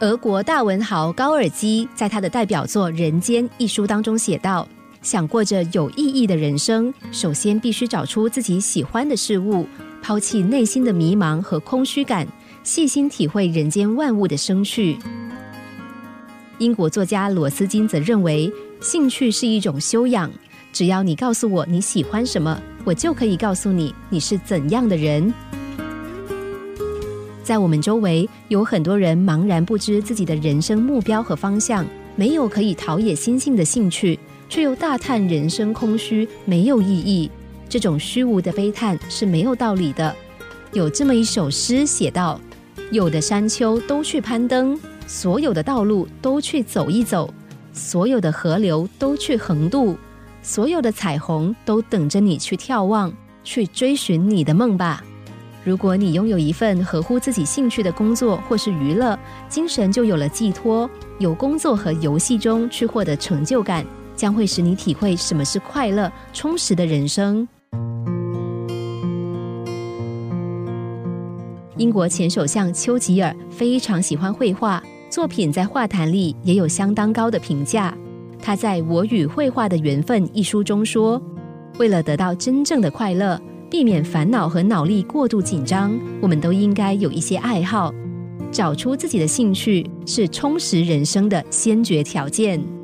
俄国大文豪高尔基在他的代表作《人间》一书当中写道：“想过着有意义的人生，首先必须找出自己喜欢的事物，抛弃内心的迷茫和空虚感，细心体会人间万物的生趣。”英国作家罗斯金则认为，兴趣是一种修养。只要你告诉我你喜欢什么，我就可以告诉你你是怎样的人。在我们周围，有很多人茫然不知自己的人生目标和方向，没有可以陶冶心性的兴趣，却又大叹人生空虚，没有意义。这种虚无的悲叹是没有道理的。有这么一首诗写道：“有的山丘都去攀登，所有的道路都去走一走，所有的河流都去横渡，所有的彩虹都等着你去眺望，去追寻你的梦吧。”如果你拥有一份合乎自己兴趣的工作或是娱乐，精神就有了寄托。有工作和游戏中去获得成就感，将会使你体会什么是快乐、充实的人生。英国前首相丘吉尔非常喜欢绘画，作品在画坛里也有相当高的评价。他在《我与绘画的缘分》一书中说：“为了得到真正的快乐。”避免烦恼和脑力过度紧张，我们都应该有一些爱好，找出自己的兴趣是充实人生的先决条件。